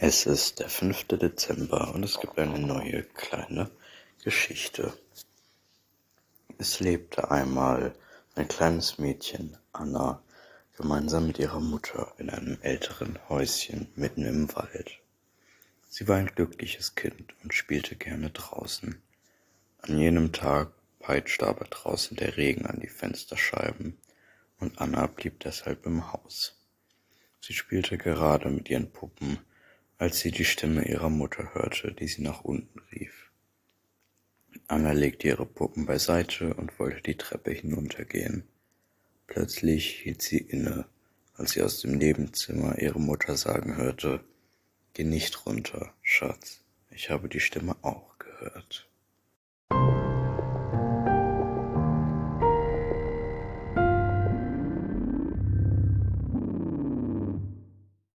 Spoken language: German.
Es ist der fünfte Dezember und es gibt eine neue kleine Geschichte. Es lebte einmal ein kleines Mädchen, Anna, gemeinsam mit ihrer Mutter in einem älteren Häuschen mitten im Wald. Sie war ein glückliches Kind und spielte gerne draußen. An jenem Tag peitschte aber draußen der Regen an die Fensterscheiben und Anna blieb deshalb im Haus. Sie spielte gerade mit ihren Puppen, als sie die Stimme ihrer Mutter hörte, die sie nach unten rief. Anna legte ihre Puppen beiseite und wollte die Treppe hinuntergehen. Plötzlich hielt sie inne, als sie aus dem Nebenzimmer ihre Mutter sagen hörte Geh nicht runter, Schatz, ich habe die Stimme auch gehört.